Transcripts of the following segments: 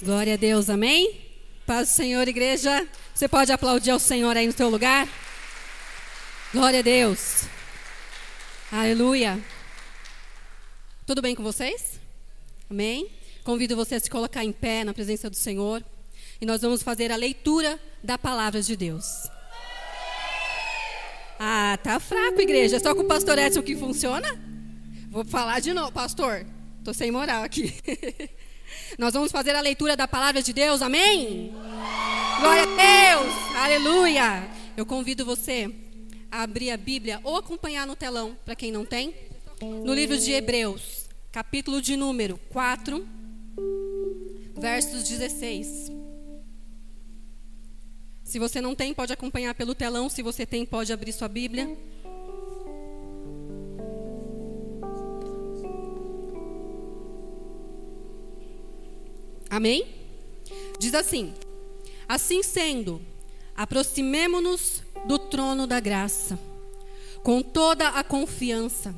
Glória a Deus, amém? Paz do Senhor, igreja. Você pode aplaudir ao Senhor aí no seu lugar? Glória a Deus. Aleluia. Tudo bem com vocês? Amém? Convido você a se colocar em pé na presença do Senhor. E nós vamos fazer a leitura da palavra de Deus. Ah, tá fraco, igreja. É só com o pastor Edson que funciona? Vou falar de novo, pastor. Tô sem moral aqui. Nós vamos fazer a leitura da palavra de Deus, amém? Glória a Deus, aleluia. Eu convido você a abrir a Bíblia ou acompanhar no telão, para quem não tem, no livro de Hebreus, capítulo de número 4, versos 16. Se você não tem, pode acompanhar pelo telão. Se você tem, pode abrir sua Bíblia. Amém? Diz assim: Assim sendo, aproximemo-nos do trono da graça, com toda a confiança,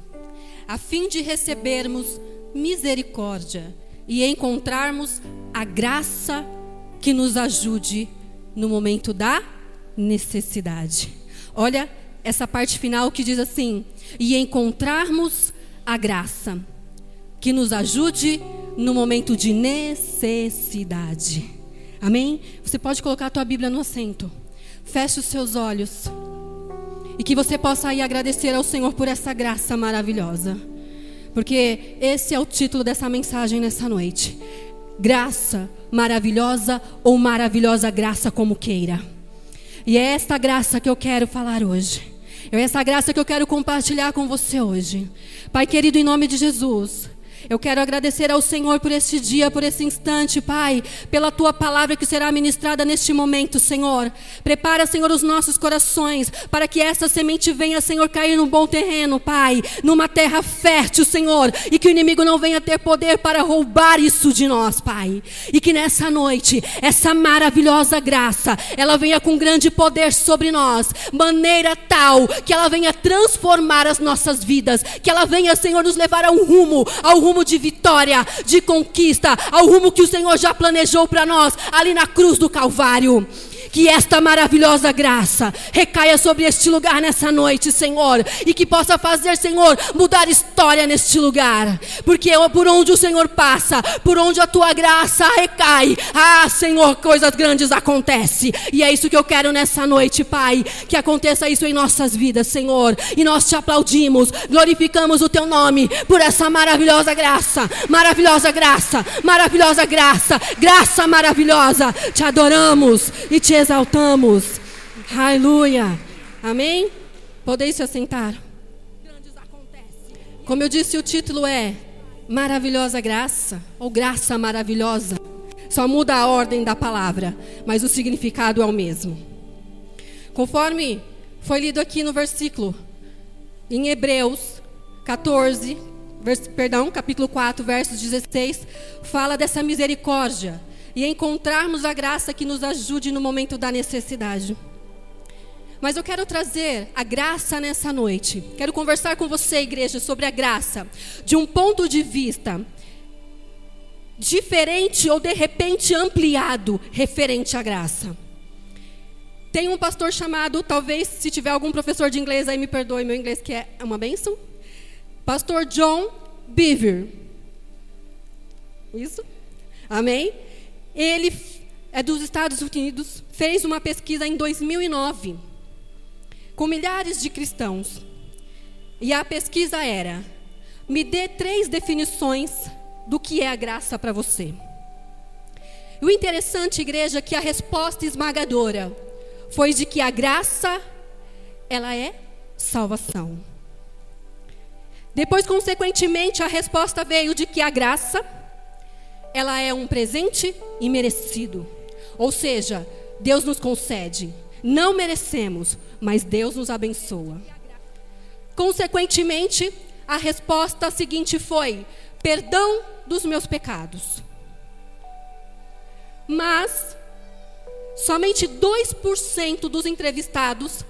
a fim de recebermos misericórdia e encontrarmos a graça que nos ajude no momento da necessidade. Olha essa parte final que diz assim: e encontrarmos a graça que nos ajude no momento de necessidade. Amém? Você pode colocar a tua Bíblia no assento. Feche os seus olhos. E que você possa ir agradecer ao Senhor por essa graça maravilhosa. Porque esse é o título dessa mensagem nessa noite. Graça maravilhosa ou maravilhosa graça como queira. E é esta graça que eu quero falar hoje. É essa graça que eu quero compartilhar com você hoje. Pai querido, em nome de Jesus. Eu quero agradecer ao Senhor por este dia, por esse instante, Pai, pela tua palavra que será ministrada neste momento, Senhor. Prepara, Senhor, os nossos corações para que essa semente venha, Senhor, cair num bom terreno, Pai, numa terra fértil, Senhor, e que o inimigo não venha ter poder para roubar isso de nós, Pai. E que nessa noite, essa maravilhosa graça, ela venha com grande poder sobre nós, maneira tal que ela venha transformar as nossas vidas, que ela venha, Senhor, nos levar a um rumo, ao rumo rumo de vitória, de conquista, ao rumo que o Senhor já planejou para nós ali na cruz do Calvário. Que esta maravilhosa graça recaia sobre este lugar nessa noite, Senhor, e que possa fazer, Senhor, mudar história neste lugar, porque por onde o Senhor passa, por onde a tua graça recai, ah, Senhor, coisas grandes acontecem, e é isso que eu quero nessa noite, Pai, que aconteça isso em nossas vidas, Senhor, e nós te aplaudimos, glorificamos o teu nome por essa maravilhosa graça, maravilhosa graça, maravilhosa graça, graça maravilhosa, te adoramos e te exaltamos. Aleluia. Amém? Podeis se assentar. Como eu disse, o título é Maravilhosa Graça, ou Graça Maravilhosa. Só muda a ordem da palavra, mas o significado é o mesmo. Conforme foi lido aqui no versículo, em Hebreus 14, vers, perdão, capítulo 4, versos 16, fala dessa misericórdia e encontrarmos a graça que nos ajude no momento da necessidade. Mas eu quero trazer a graça nessa noite. Quero conversar com você, igreja, sobre a graça de um ponto de vista diferente ou de repente ampliado referente à graça. Tem um pastor chamado, talvez se tiver algum professor de inglês aí me perdoe meu inglês que é uma benção. Pastor John Beaver. Isso? Amém? Ele é dos Estados Unidos, fez uma pesquisa em 2009 com milhares de cristãos. E a pesquisa era: me dê três definições do que é a graça para você. E o interessante, igreja, é que a resposta esmagadora foi de que a graça ela é salvação. Depois, consequentemente, a resposta veio de que a graça ela é um presente imerecido. Ou seja, Deus nos concede. Não merecemos, mas Deus nos abençoa. Consequentemente, a resposta seguinte foi: perdão dos meus pecados. Mas somente 2% dos entrevistados,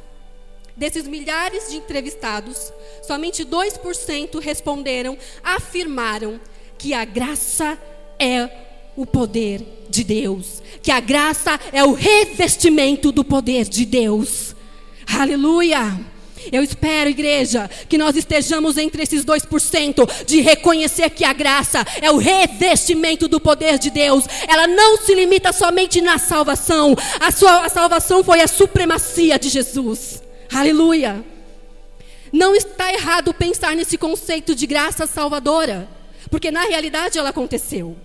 desses milhares de entrevistados, somente 2% responderam, afirmaram que a graça é o poder de Deus, que a graça é o revestimento do poder de Deus. Aleluia! Eu espero, igreja, que nós estejamos entre esses 2% de reconhecer que a graça é o revestimento do poder de Deus. Ela não se limita somente na salvação. A, sua, a salvação foi a supremacia de Jesus. Aleluia. Não está errado pensar nesse conceito de graça salvadora, porque na realidade ela aconteceu.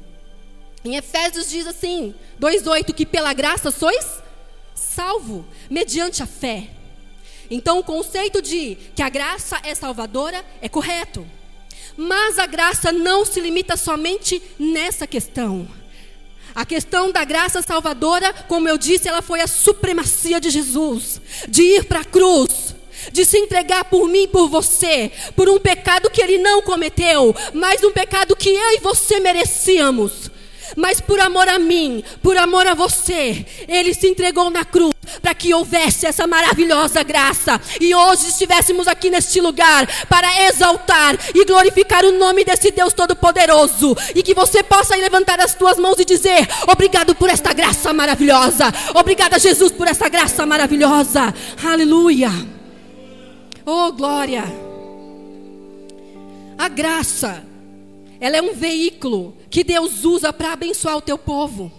Em Efésios diz assim, 2:8 que pela graça sois salvo mediante a fé. Então, o conceito de que a graça é salvadora é correto. Mas a graça não se limita somente nessa questão. A questão da graça salvadora, como eu disse, ela foi a supremacia de Jesus, de ir para a cruz, de se entregar por mim por você, por um pecado que ele não cometeu, mas um pecado que eu e você merecíamos. Mas por amor a mim, por amor a você, ele se entregou na cruz para que houvesse essa maravilhosa graça. E hoje estivéssemos aqui neste lugar para exaltar e glorificar o nome desse Deus Todo-Poderoso. E que você possa levantar as tuas mãos e dizer: Obrigado por esta graça maravilhosa, obrigada, Jesus, por esta graça maravilhosa, aleluia, oh glória, a graça ela é um veículo que Deus usa para abençoar o teu povo.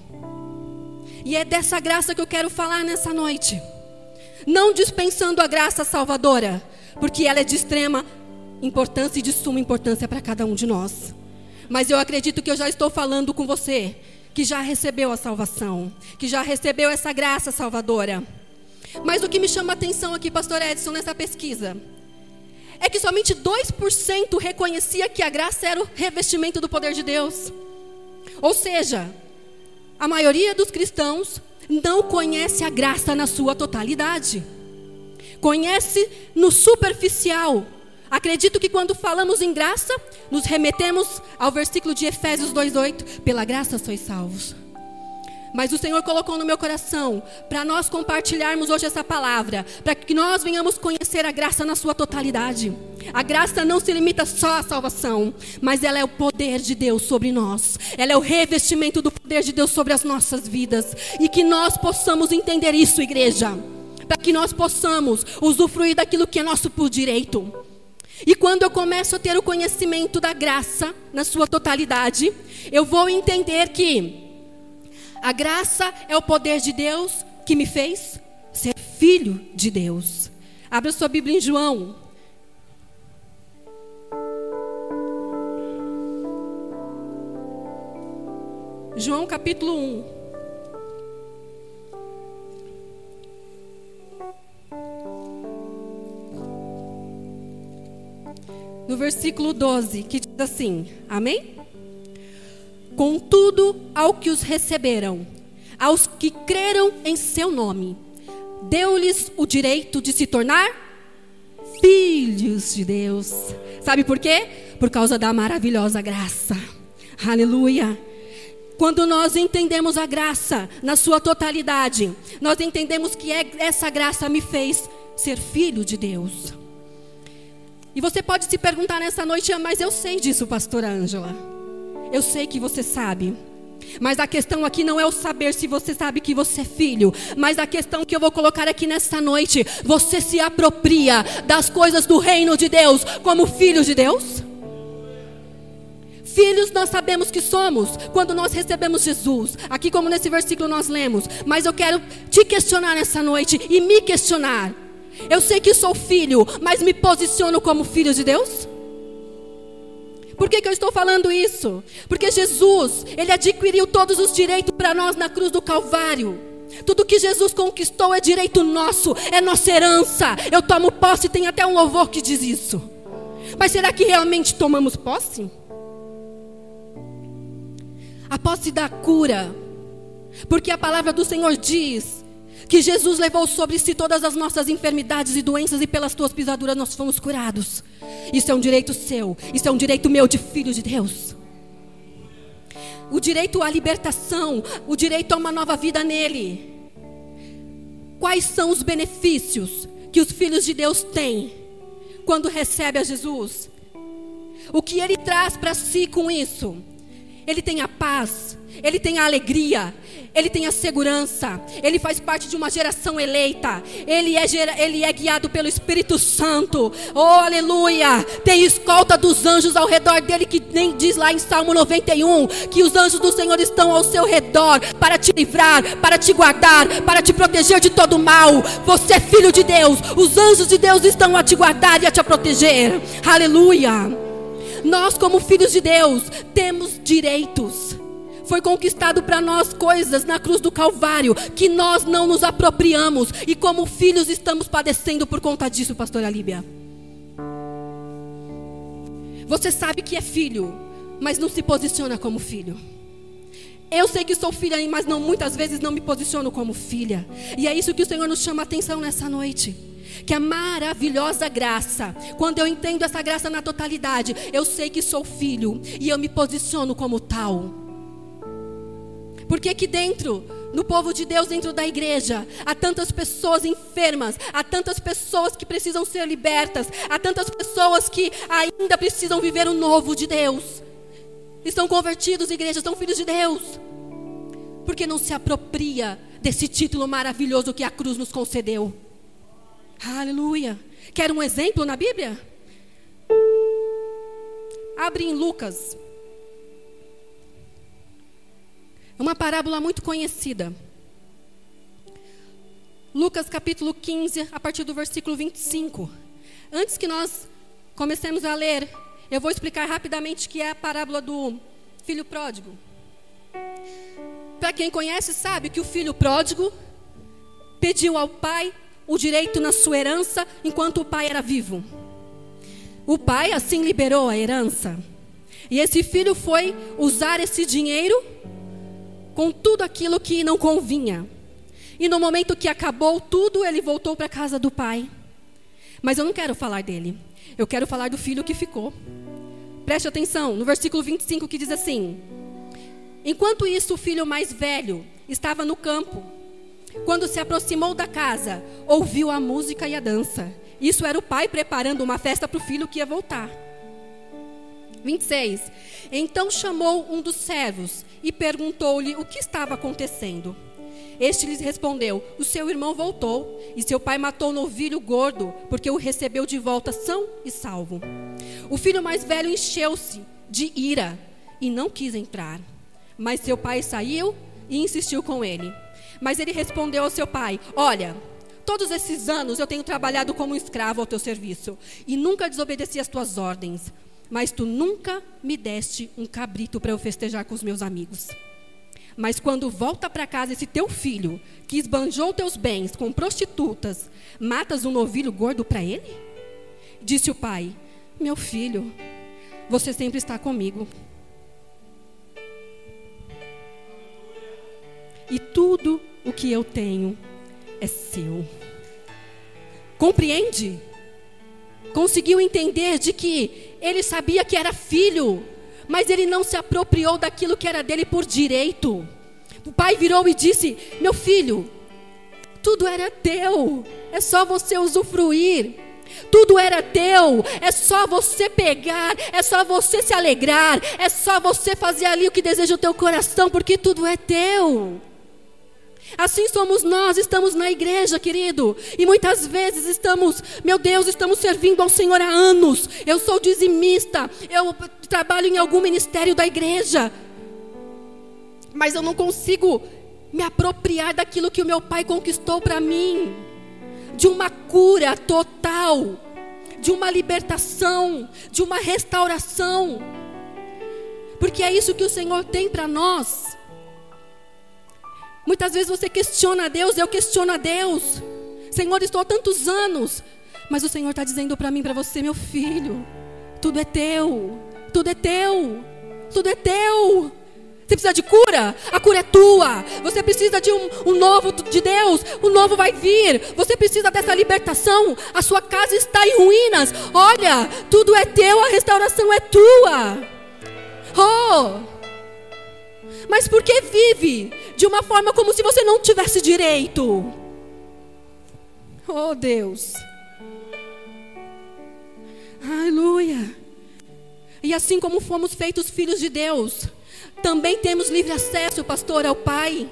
E é dessa graça que eu quero falar nessa noite. Não dispensando a graça salvadora, porque ela é de extrema importância e de suma importância para cada um de nós. Mas eu acredito que eu já estou falando com você que já recebeu a salvação, que já recebeu essa graça salvadora. Mas o que me chama a atenção aqui, pastor Edson, nessa pesquisa, é que somente 2% reconhecia que a graça era o revestimento do poder de Deus. Ou seja, a maioria dos cristãos não conhece a graça na sua totalidade. Conhece no superficial. Acredito que quando falamos em graça, nos remetemos ao versículo de Efésios 2:8, pela graça sois salvos. Mas o Senhor colocou no meu coração para nós compartilharmos hoje essa palavra, para que nós venhamos conhecer a graça na sua totalidade. A graça não se limita só à salvação, mas ela é o poder de Deus sobre nós. Ela é o revestimento do poder de Deus sobre as nossas vidas. E que nós possamos entender isso, igreja. Para que nós possamos usufruir daquilo que é nosso por direito. E quando eu começo a ter o conhecimento da graça na sua totalidade, eu vou entender que a graça é o poder de Deus que me fez ser filho de Deus. Abra sua Bíblia em João. João capítulo 1. No versículo 12, que diz assim: Amém? Contudo, ao que os receberam, aos que creram em seu nome, deu-lhes o direito de se tornar filhos de Deus. Sabe por quê? Por causa da maravilhosa graça. Aleluia. Quando nós entendemos a graça na sua totalidade, nós entendemos que é, essa graça me fez ser filho de Deus. E você pode se perguntar nessa noite, ah, mas eu sei disso, pastora Ângela. Eu sei que você sabe. Mas a questão aqui não é o saber se você sabe que você é filho, mas a questão que eu vou colocar aqui nesta noite, você se apropria das coisas do reino de Deus como filho de Deus? Filhos nós sabemos que somos quando nós recebemos Jesus, aqui como nesse versículo nós lemos, mas eu quero te questionar nessa noite e me questionar. Eu sei que sou filho, mas me posiciono como filho de Deus? Por que, que eu estou falando isso? Porque Jesus, Ele adquiriu todos os direitos para nós na cruz do Calvário. Tudo que Jesus conquistou é direito nosso, é nossa herança. Eu tomo posse, tem até um louvor que diz isso. Mas será que realmente tomamos posse? A posse da cura. Porque a palavra do Senhor diz que Jesus levou sobre si todas as nossas enfermidades e doenças e pelas tuas pisaduras nós fomos curados. Isso é um direito seu, isso é um direito meu de filho de Deus. O direito à libertação, o direito a uma nova vida nele. Quais são os benefícios que os filhos de Deus têm quando recebem a Jesus? O que ele traz para si com isso? ele tem a paz, ele tem a alegria, ele tem a segurança, ele faz parte de uma geração eleita, ele é, ele é guiado pelo Espírito Santo, oh aleluia! Tem escolta dos anjos ao redor dele, que nem diz lá em Salmo 91 que os anjos do Senhor estão ao seu redor para te livrar, para te guardar, para te proteger de todo mal. Você é filho de Deus, os anjos de Deus estão a te guardar e a te proteger, aleluia! Nós, como filhos de Deus, temos direitos foi conquistado para nós coisas na cruz do Calvário que nós não nos apropriamos e como filhos estamos padecendo por conta disso, pastora Líbia. Você sabe que é filho, mas não se posiciona como filho. Eu sei que sou filha, mas não muitas vezes não me posiciono como filha. E é isso que o Senhor nos chama a atenção nessa noite. Que a maravilhosa graça, quando eu entendo essa graça na totalidade, eu sei que sou filho e eu me posiciono como tal. Porque aqui dentro, no povo de Deus, dentro da igreja, há tantas pessoas enfermas, há tantas pessoas que precisam ser libertas, há tantas pessoas que ainda precisam viver o novo de Deus. Estão convertidos, igreja, são filhos de Deus. Porque não se apropria desse título maravilhoso que a cruz nos concedeu. Aleluia. Quer um exemplo na Bíblia? Abre em Lucas É uma parábola muito conhecida. Lucas capítulo 15, a partir do versículo 25. Antes que nós comecemos a ler, eu vou explicar rapidamente que é a parábola do filho pródigo. Para quem conhece, sabe que o filho pródigo pediu ao pai o direito na sua herança enquanto o pai era vivo. O pai assim liberou a herança. E esse filho foi usar esse dinheiro com tudo aquilo que não convinha. E no momento que acabou tudo, ele voltou para a casa do pai. Mas eu não quero falar dele. Eu quero falar do filho que ficou. Preste atenção no versículo 25 que diz assim: Enquanto isso, o filho mais velho estava no campo. Quando se aproximou da casa, ouviu a música e a dança. Isso era o pai preparando uma festa para o filho que ia voltar. 26. Então chamou um dos servos e perguntou-lhe o que estava acontecendo. Este lhes respondeu: O seu irmão voltou e seu pai matou o novilho gordo, porque o recebeu de volta são e salvo. O filho mais velho encheu-se de ira e não quis entrar. Mas seu pai saiu e insistiu com ele. Mas ele respondeu ao seu pai: Olha, todos esses anos eu tenho trabalhado como um escravo ao teu serviço e nunca desobedeci às tuas ordens mas tu nunca me deste um cabrito para eu festejar com os meus amigos. Mas quando volta para casa esse teu filho, que esbanjou teus bens com prostitutas, matas um novilho gordo para ele? Disse o pai: Meu filho, você sempre está comigo. E tudo o que eu tenho é seu. Compreende? Conseguiu entender de que ele sabia que era filho, mas ele não se apropriou daquilo que era dele por direito. O pai virou e disse: Meu filho, tudo era teu, é só você usufruir. Tudo era teu, é só você pegar, é só você se alegrar, é só você fazer ali o que deseja o teu coração, porque tudo é teu. Assim somos nós, estamos na igreja, querido. E muitas vezes estamos, meu Deus, estamos servindo ao Senhor há anos. Eu sou dizimista, eu trabalho em algum ministério da igreja. Mas eu não consigo me apropriar daquilo que o meu pai conquistou para mim. De uma cura total, de uma libertação, de uma restauração. Porque é isso que o Senhor tem para nós. Muitas vezes você questiona a Deus, eu questiono a Deus. Senhor, estou há tantos anos. Mas o Senhor está dizendo para mim, para você, meu filho, tudo é teu, tudo é teu, tudo é teu. Você precisa de cura? A cura é tua. Você precisa de um, um, novo de Deus. O novo vai vir. Você precisa dessa libertação. A sua casa está em ruínas. Olha, tudo é teu, a restauração é tua. Oh! Mas por que vive de uma forma como se você não tivesse direito? Oh Deus. Aleluia. E assim como fomos feitos filhos de Deus, também temos livre acesso, pastor, ao Pai.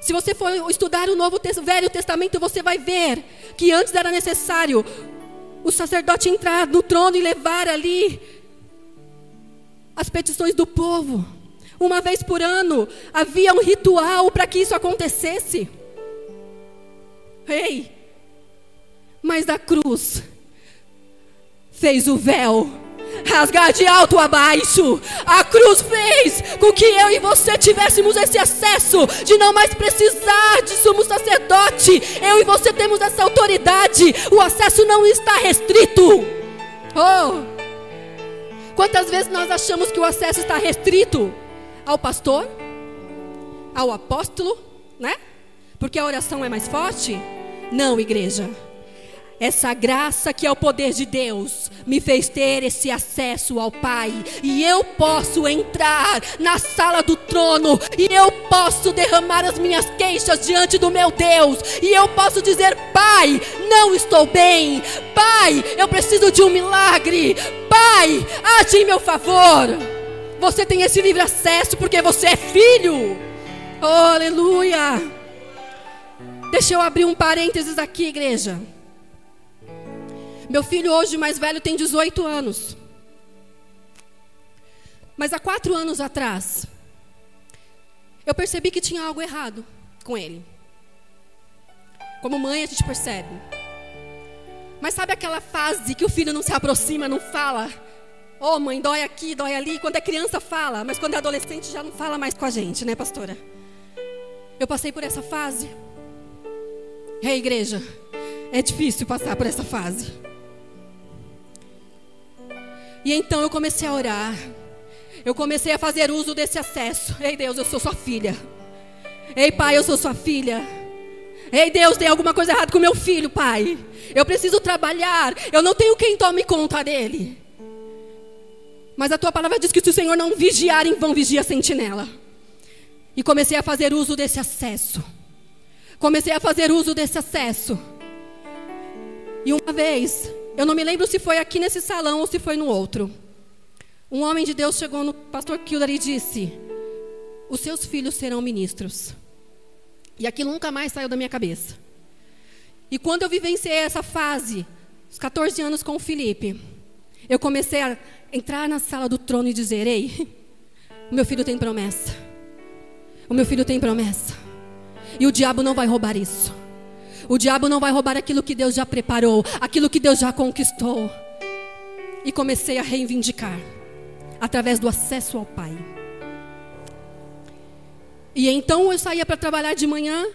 Se você for estudar o Novo Velho Testamento, você vai ver que antes era necessário o sacerdote entrar no trono e levar ali as petições do povo. Uma vez por ano havia um ritual para que isso acontecesse. Ei, mas da cruz fez o véu rasgar de alto a baixo. A cruz fez com que eu e você tivéssemos esse acesso de não mais precisar de sumo sacerdote. Eu e você temos essa autoridade. O acesso não está restrito. Oh! Quantas vezes nós achamos que o acesso está restrito ao pastor, ao apóstolo, né? Porque a oração é mais forte? Não, igreja. Essa graça que é o poder de Deus me fez ter esse acesso ao Pai, e eu posso entrar na sala do trono, e eu posso derramar as minhas queixas diante do meu Deus, e eu posso dizer: Pai, não estou bem, Pai, eu preciso de um milagre, Pai, age em meu favor. Você tem esse livre acesso porque você é filho, oh, aleluia. Deixa eu abrir um parênteses aqui, igreja. Meu filho hoje mais velho tem 18 anos. Mas há quatro anos atrás, eu percebi que tinha algo errado com ele. Como mãe, a gente percebe. Mas sabe aquela fase que o filho não se aproxima, não fala? Oh, mãe, dói aqui, dói ali. Quando é criança, fala. Mas quando é adolescente, já não fala mais com a gente, né, pastora? Eu passei por essa fase. Ei, hey, igreja, é difícil passar por essa fase. E então eu comecei a orar. Eu comecei a fazer uso desse acesso. Ei Deus, eu sou sua filha. Ei Pai, eu sou sua filha. Ei Deus, tem alguma coisa errada com meu filho, Pai. Eu preciso trabalhar. Eu não tenho quem tome conta dele. Mas a tua palavra diz que se o Senhor não vigiar, em vão vigia a sentinela. E comecei a fazer uso desse acesso. Comecei a fazer uso desse acesso. E uma vez, eu não me lembro se foi aqui nesse salão ou se foi no outro. Um homem de Deus chegou no pastor Kildare e disse: Os seus filhos serão ministros. E aquilo nunca mais saiu da minha cabeça. E quando eu vivenciei essa fase, os 14 anos com o Felipe, eu comecei a entrar na sala do trono e dizer: Ei, o meu filho tem promessa. O meu filho tem promessa. E o diabo não vai roubar isso. O diabo não vai roubar aquilo que Deus já preparou, aquilo que Deus já conquistou. E comecei a reivindicar através do acesso ao Pai. E então eu saía para trabalhar de manhã.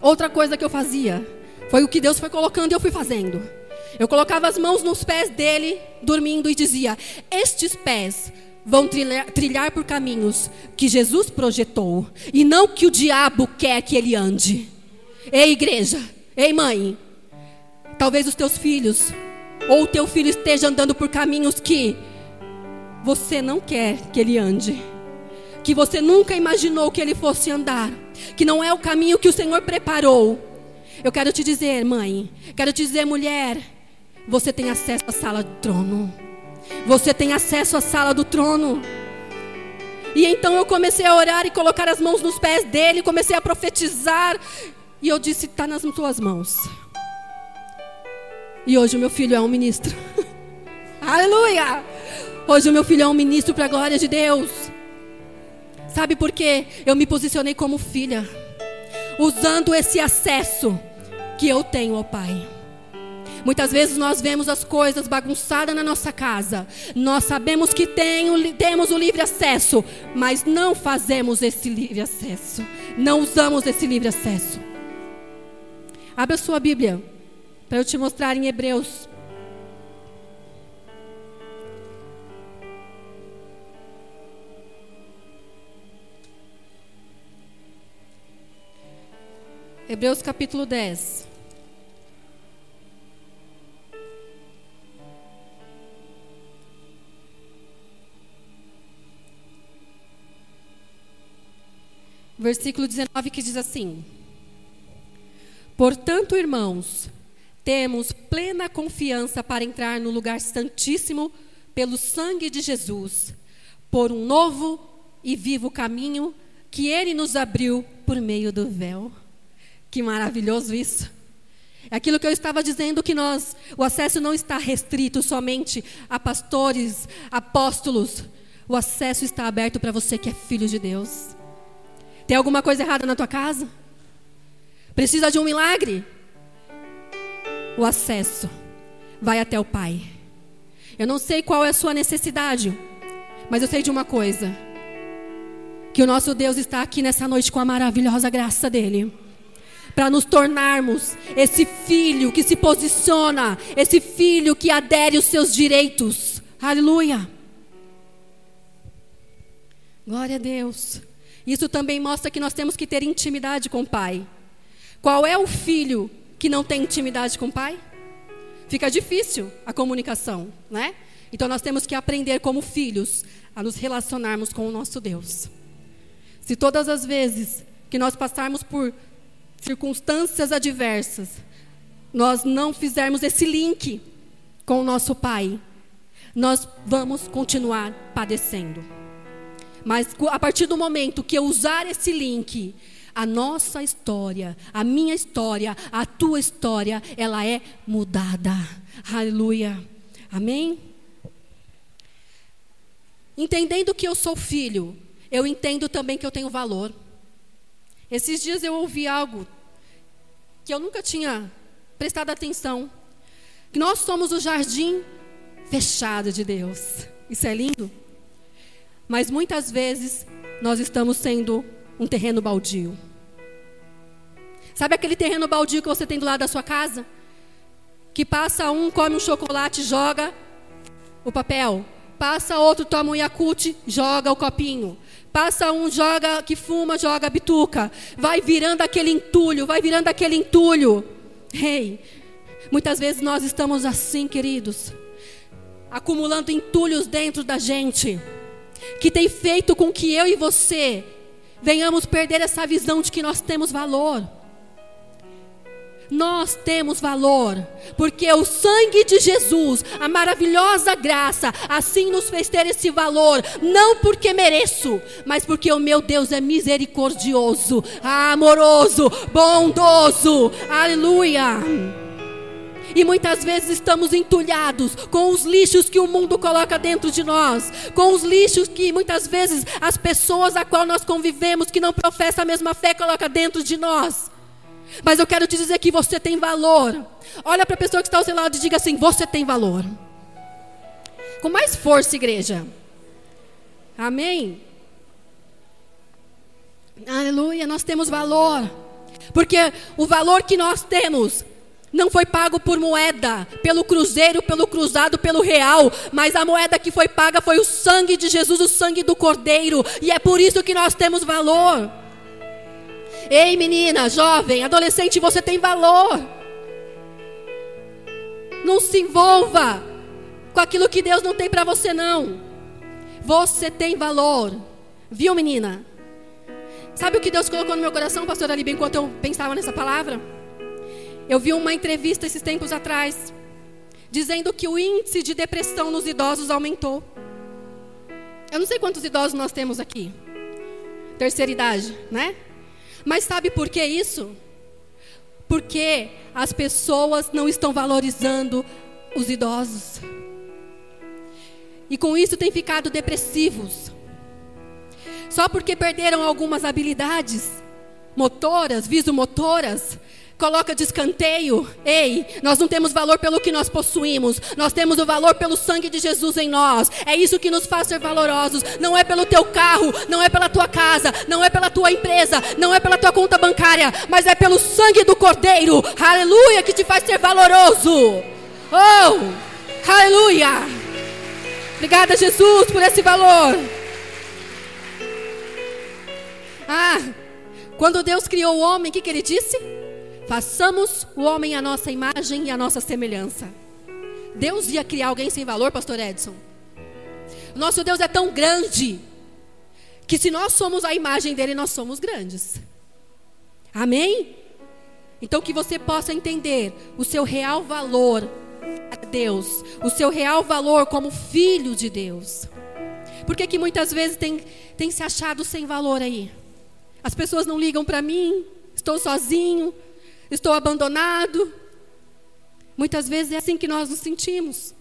Outra coisa que eu fazia foi o que Deus foi colocando e eu fui fazendo. Eu colocava as mãos nos pés dele, dormindo, e dizia: Estes pés vão trilhar, trilhar por caminhos que Jesus projetou, e não que o diabo quer que ele ande. Ei, igreja, Ei, mãe, talvez os teus filhos ou o teu filho esteja andando por caminhos que você não quer que ele ande, que você nunca imaginou que ele fosse andar, que não é o caminho que o Senhor preparou. Eu quero te dizer, mãe, quero te dizer, mulher, você tem acesso à sala do trono. Você tem acesso à sala do trono. E então eu comecei a orar e colocar as mãos nos pés dele, comecei a profetizar. E eu disse: está nas tuas mãos. E hoje o meu filho é um ministro. Aleluia! Hoje o meu filho é um ministro para a glória de Deus. Sabe por quê? Eu me posicionei como filha, usando esse acesso que eu tenho ao Pai. Muitas vezes nós vemos as coisas bagunçadas na nossa casa. Nós sabemos que tem, temos o livre acesso, mas não fazemos esse livre acesso. Não usamos esse livre acesso. Abra sua Bíblia para eu te mostrar em Hebreus. Hebreus capítulo 10. Versículo 19 que diz assim: Portanto, irmãos, temos plena confiança para entrar no lugar santíssimo pelo sangue de Jesus, por um novo e vivo caminho que Ele nos abriu por meio do véu. Que maravilhoso isso! É aquilo que eu estava dizendo que nós, o acesso não está restrito somente a pastores, apóstolos. O acesso está aberto para você que é filho de Deus. Tem alguma coisa errada na tua casa? Precisa de um milagre? O acesso vai até o Pai. Eu não sei qual é a sua necessidade, mas eu sei de uma coisa: que o nosso Deus está aqui nessa noite com a maravilhosa graça dele para nos tornarmos esse filho que se posiciona, esse filho que adere os seus direitos. Aleluia. Glória a Deus. Isso também mostra que nós temos que ter intimidade com o Pai. Qual é o filho que não tem intimidade com o Pai? Fica difícil a comunicação, né? Então nós temos que aprender como filhos a nos relacionarmos com o nosso Deus. Se todas as vezes que nós passarmos por circunstâncias adversas, nós não fizermos esse link com o nosso Pai, nós vamos continuar padecendo. Mas a partir do momento que eu usar esse link, a nossa história, a minha história, a tua história, ela é mudada. Aleluia. Amém? Entendendo que eu sou filho, eu entendo também que eu tenho valor. Esses dias eu ouvi algo que eu nunca tinha prestado atenção. Que nós somos o jardim fechado de Deus. Isso é lindo. Mas muitas vezes nós estamos sendo um terreno baldio. Sabe aquele terreno baldio que você tem do lado da sua casa? Que passa um, come um chocolate, joga o papel. Passa outro, toma um Yakult, joga o copinho. Passa um, joga, que fuma, joga bituca. Vai virando aquele entulho, vai virando aquele entulho. Ei, muitas vezes nós estamos assim, queridos, acumulando entulhos dentro da gente, que tem feito com que eu e você venhamos perder essa visão de que nós temos valor. Nós temos valor, porque o sangue de Jesus, a maravilhosa graça, assim nos fez ter esse valor, não porque mereço, mas porque o meu Deus é misericordioso, amoroso, bondoso. Aleluia. E muitas vezes estamos entulhados com os lixos que o mundo coloca dentro de nós, com os lixos que muitas vezes as pessoas a qual nós convivemos, que não professam a mesma fé, coloca dentro de nós. Mas eu quero te dizer que você tem valor. Olha para a pessoa que está ao seu lado e diga assim: Você tem valor. Com mais força, igreja. Amém? Aleluia, nós temos valor. Porque o valor que nós temos não foi pago por moeda, pelo cruzeiro, pelo cruzado, pelo real, mas a moeda que foi paga foi o sangue de Jesus, o sangue do Cordeiro, e é por isso que nós temos valor. Ei, menina, jovem, adolescente, você tem valor. Não se envolva com aquilo que Deus não tem para você, não. Você tem valor. Viu, menina? Sabe o que Deus colocou no meu coração, pastor Ali, enquanto eu pensava nessa palavra? Eu vi uma entrevista esses tempos atrás, dizendo que o índice de depressão nos idosos aumentou. Eu não sei quantos idosos nós temos aqui. Terceira idade, né? Mas sabe por que isso? Porque as pessoas não estão valorizando os idosos. E com isso têm ficado depressivos. Só porque perderam algumas habilidades motoras, visomotoras, coloca de escanteio. Ei, nós não temos valor pelo que nós possuímos, nós temos o valor pelo sangue de Jesus em nós. É isso que nos faz ser valorosos. Não é pelo teu carro, não é pela tua casa, não é pela tua empresa, não é pela tua conta bancária, mas é pelo sangue do Cordeiro. Aleluia, que te faz ser valoroso. Oh, aleluia. Obrigada, Jesus, por esse valor. Ah, quando Deus criou o homem, o que, que ele disse? Façamos o homem a nossa imagem e a nossa semelhança. Deus ia criar alguém sem valor, pastor Edson? Nosso Deus é tão grande que se nós somos a imagem dele, nós somos grandes. Amém? Então que você possa entender o seu real valor a Deus, o seu real valor como filho de Deus. Por que, que muitas vezes tem, tem se achado sem valor aí? As pessoas não ligam para mim, estou sozinho, estou abandonado. Muitas vezes é assim que nós nos sentimos.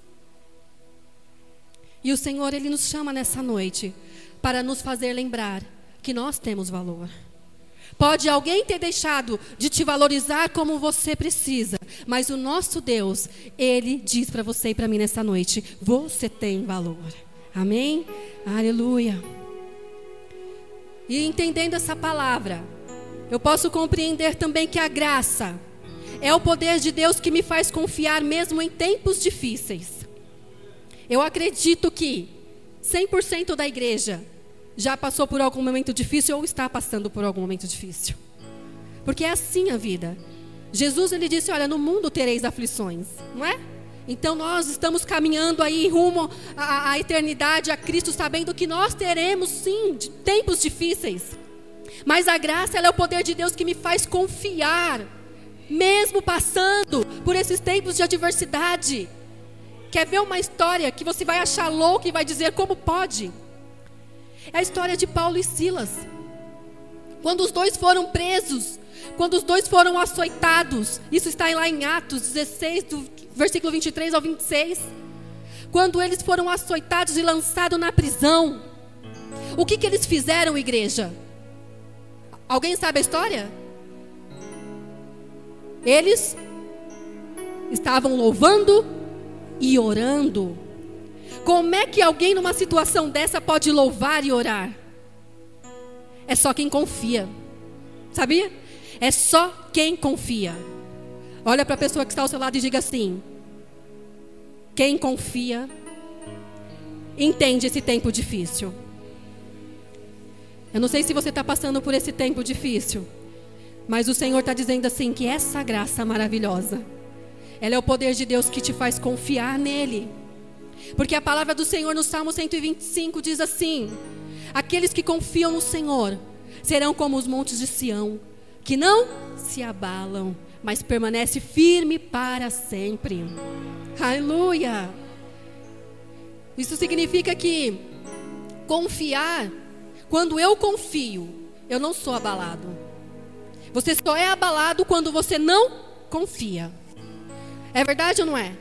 E o Senhor, Ele nos chama nessa noite para nos fazer lembrar que nós temos valor. Pode alguém ter deixado de te valorizar como você precisa, mas o nosso Deus, Ele diz para você e para mim nessa noite: você tem valor. Amém? Aleluia. E entendendo essa palavra, eu posso compreender também que a graça é o poder de Deus que me faz confiar mesmo em tempos difíceis. Eu acredito que 100% da igreja já passou por algum momento difícil ou está passando por algum momento difícil. Porque é assim a vida. Jesus ele disse: "Olha, no mundo tereis aflições", não é? Então nós estamos caminhando aí rumo à, à eternidade, a Cristo, sabendo que nós teremos sim tempos difíceis. Mas a graça é o poder de Deus que me faz confiar, mesmo passando por esses tempos de adversidade. Quer ver uma história que você vai achar louca e vai dizer como pode? É a história de Paulo e Silas. Quando os dois foram presos, quando os dois foram açoitados, isso está lá em Atos 16, do versículo 23 ao 26. Quando eles foram açoitados e lançados na prisão, o que, que eles fizeram, igreja? Alguém sabe a história? Eles estavam louvando e orando. Como é que alguém numa situação dessa pode louvar e orar? É só quem confia. Sabia? É só quem confia. Olha para a pessoa que está ao seu lado e diga assim: Quem confia, entende esse tempo difícil. Eu não sei se você está passando por esse tempo difícil, mas o Senhor está dizendo assim: que essa graça maravilhosa, ela é o poder de Deus que te faz confiar nele. Porque a palavra do Senhor no Salmo 125 diz assim: Aqueles que confiam no Senhor serão como os montes de Sião, que não se abalam, mas permanece firme para sempre. Aleluia! Isso significa que confiar, quando eu confio, eu não sou abalado. Você só é abalado quando você não confia. É verdade ou não é?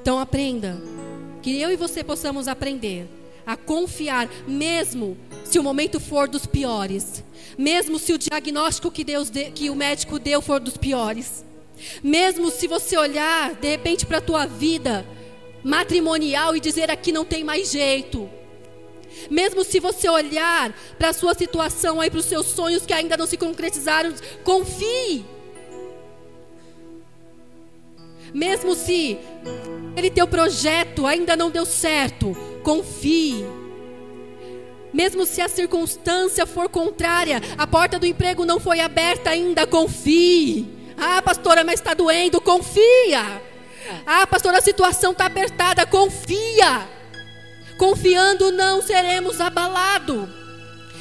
Então aprenda. Que eu e você possamos aprender a confiar, mesmo se o momento for dos piores, mesmo se o diagnóstico que, Deus de, que o médico deu for dos piores, mesmo se você olhar de repente para a tua vida matrimonial e dizer aqui não tem mais jeito, mesmo se você olhar para a sua situação aí, para os seus sonhos que ainda não se concretizaram, confie. Mesmo se aquele teu projeto ainda não deu certo, confie. Mesmo se a circunstância for contrária, a porta do emprego não foi aberta ainda, confie. Ah, pastora, mas está doendo, confia. Ah, pastora, a situação está apertada, confia. Confiando não seremos abalados.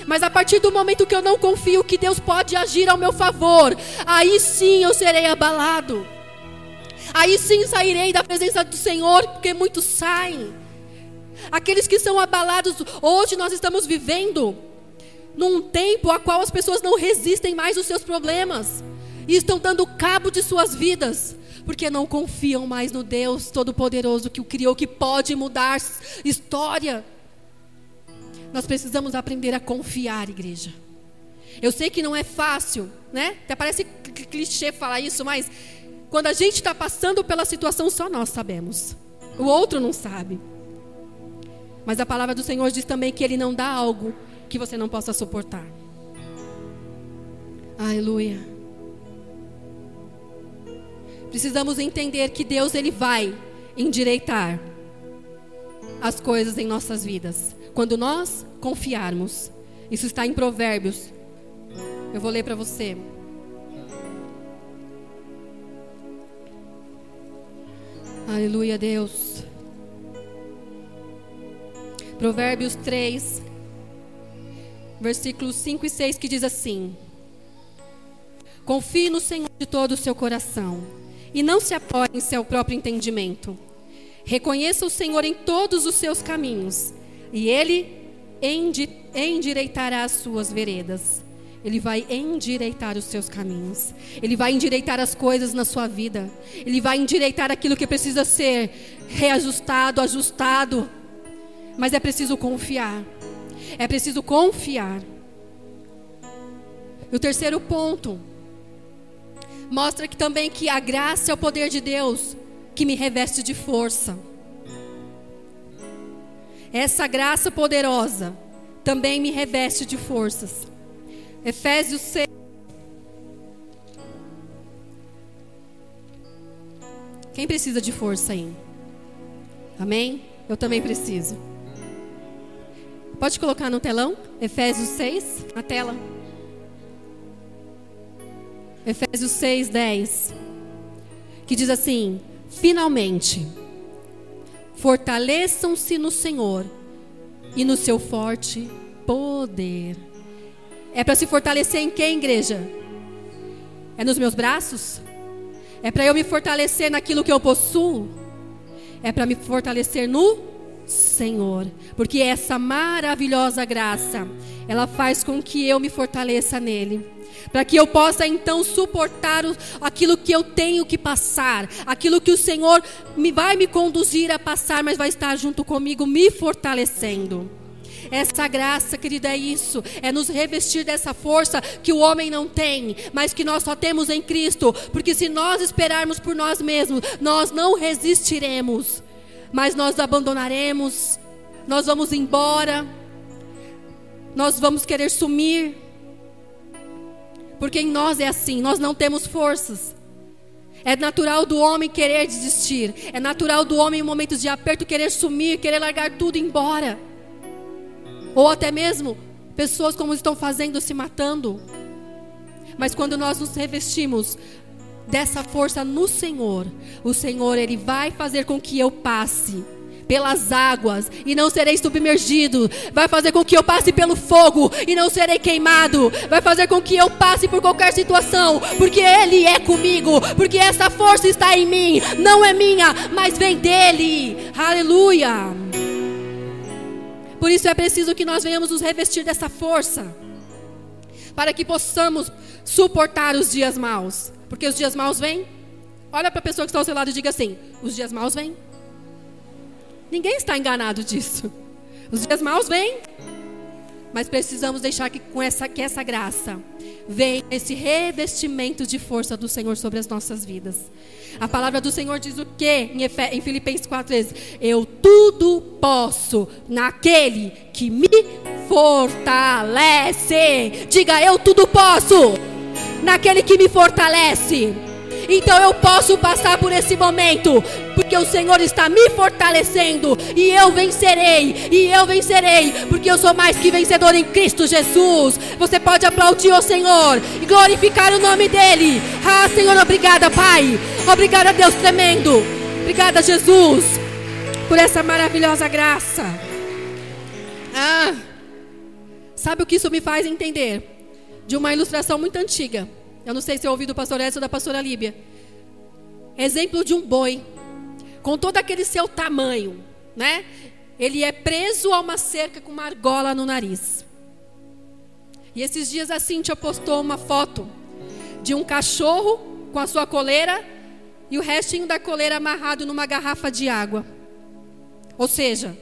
Mas a partir do momento que eu não confio que Deus pode agir ao meu favor, aí sim eu serei abalado. Aí sim sairei da presença do Senhor, porque muitos saem. Aqueles que são abalados, hoje nós estamos vivendo num tempo a qual as pessoas não resistem mais aos seus problemas e estão dando cabo de suas vidas, porque não confiam mais no Deus Todo-Poderoso que o criou, que pode mudar história. Nós precisamos aprender a confiar, igreja. Eu sei que não é fácil, né? Até parece clichê falar isso, mas quando a gente está passando pela situação, só nós sabemos. O outro não sabe. Mas a palavra do Senhor diz também que Ele não dá algo que você não possa suportar. Aleluia. Precisamos entender que Deus ele vai endireitar as coisas em nossas vidas. Quando nós confiarmos. Isso está em Provérbios. Eu vou ler para você. Aleluia, Deus. Provérbios 3, versículos 5 e 6, que diz assim: Confie no Senhor de todo o seu coração, e não se apoie em seu próprio entendimento. Reconheça o Senhor em todos os seus caminhos, e Ele endireitará as suas veredas. Ele vai endireitar os seus caminhos. Ele vai endireitar as coisas na sua vida. Ele vai endireitar aquilo que precisa ser reajustado, ajustado. Mas é preciso confiar. É preciso confiar. E o terceiro ponto mostra que também que a graça é o poder de Deus que me reveste de força. Essa graça poderosa também me reveste de forças. Efésios 6. Quem precisa de força aí? Amém? Eu também preciso. Pode colocar no telão? Efésios 6, na tela. Efésios 6, 10. Que diz assim: Finalmente, fortaleçam-se no Senhor e no seu forte poder. É para se fortalecer em quem, igreja? É nos meus braços? É para eu me fortalecer naquilo que eu possuo? É para me fortalecer no Senhor, porque essa maravilhosa graça, ela faz com que eu me fortaleça nele para que eu possa então suportar aquilo que eu tenho que passar, aquilo que o Senhor me vai me conduzir a passar, mas vai estar junto comigo me fortalecendo. Essa graça, querida, é isso, é nos revestir dessa força que o homem não tem, mas que nós só temos em Cristo, porque se nós esperarmos por nós mesmos, nós não resistiremos, mas nós abandonaremos, nós vamos embora, nós vamos querer sumir, porque em nós é assim, nós não temos forças. É natural do homem querer desistir. É natural do homem em momentos de aperto querer sumir, querer largar tudo e ir embora. Ou até mesmo pessoas como estão fazendo, se matando. Mas quando nós nos revestimos dessa força no Senhor, o Senhor ele vai fazer com que eu passe pelas águas e não serei submergido. Vai fazer com que eu passe pelo fogo e não serei queimado. Vai fazer com que eu passe por qualquer situação, porque Ele é comigo, porque essa força está em mim, não é minha, mas vem dele. Aleluia. Por isso é preciso que nós venhamos nos revestir dessa força, para que possamos suportar os dias maus. Porque os dias maus vêm. Olha para a pessoa que está ao seu lado e diga assim: os dias maus vêm. Ninguém está enganado disso. Os dias maus vêm. Mas precisamos deixar que com essa, que essa graça venha esse revestimento de força do Senhor sobre as nossas vidas. A palavra do Senhor diz o que em, Efe, em Filipenses 4,13? Eu tudo posso naquele que me fortalece. Diga, eu tudo posso naquele que me fortalece. Então eu posso passar por esse momento, porque o Senhor está me fortalecendo, e eu vencerei, e eu vencerei, porque eu sou mais que vencedor em Cristo Jesus. Você pode aplaudir o Senhor e glorificar o nome dEle. Ah, Senhor, obrigada, Pai. Obrigada, Deus tremendo. Obrigada, Jesus, por essa maravilhosa graça. Ah, sabe o que isso me faz entender? De uma ilustração muito antiga. Eu não sei se eu ouvi do pastor Edson ou da pastora Líbia. Exemplo de um boi, com todo aquele seu tamanho, né? Ele é preso a uma cerca com uma argola no nariz. E esses dias a Cíntia postou uma foto de um cachorro com a sua coleira e o restinho da coleira amarrado numa garrafa de água. Ou seja,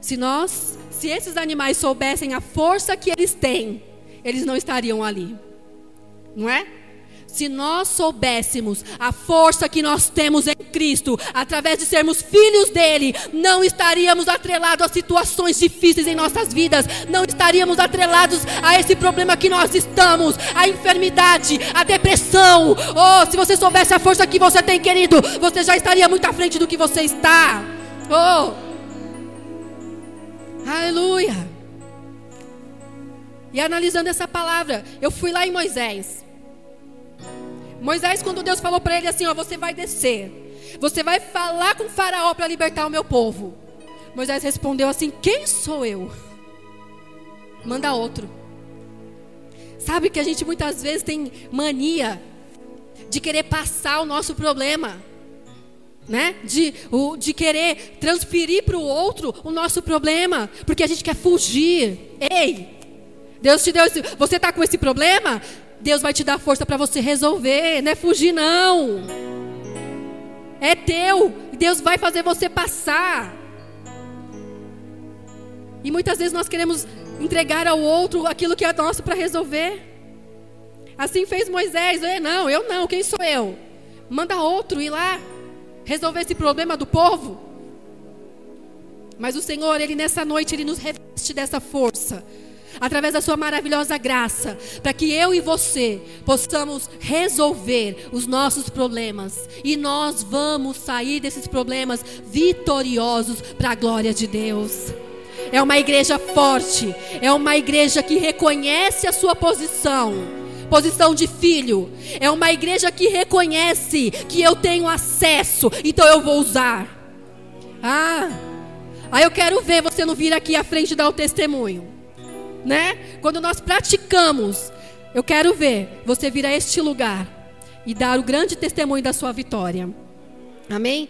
se nós, se esses animais soubessem a força que eles têm, eles não estariam ali não é? Se nós soubéssemos a força que nós temos em Cristo, através de sermos filhos dele, não estaríamos atrelados a situações difíceis em nossas vidas, não estaríamos atrelados a esse problema que nós estamos, a enfermidade, a depressão. Oh, se você soubesse a força que você tem, querido, você já estaria muito à frente do que você está. Oh, aleluia. E analisando essa palavra, eu fui lá em Moisés. Moisés, quando Deus falou para ele assim: Ó, você vai descer, você vai falar com Faraó para libertar o meu povo. Moisés respondeu assim: Quem sou eu? Manda outro. Sabe que a gente muitas vezes tem mania de querer passar o nosso problema. né? De, o, de querer transferir para o outro o nosso problema, porque a gente quer fugir. Ei, Deus te deu esse, você está com esse problema? Deus vai te dar força para você resolver, não é fugir não. É teu, Deus vai fazer você passar. E muitas vezes nós queremos entregar ao outro aquilo que é nosso para resolver. Assim fez Moisés. Eu, não, eu não, quem sou eu? Manda outro ir lá resolver esse problema do povo. Mas o Senhor, Ele nessa noite, Ele nos reveste dessa força. Através da sua maravilhosa graça, para que eu e você possamos resolver os nossos problemas. E nós vamos sair desses problemas vitoriosos para a glória de Deus. É uma igreja forte, é uma igreja que reconhece a sua posição posição de filho. É uma igreja que reconhece que eu tenho acesso, então eu vou usar. Ah, aí eu quero ver você não vir aqui à frente dar o testemunho, né? Quando nós praticamos, eu quero ver você vir a este lugar e dar o grande testemunho da sua vitória. Amém?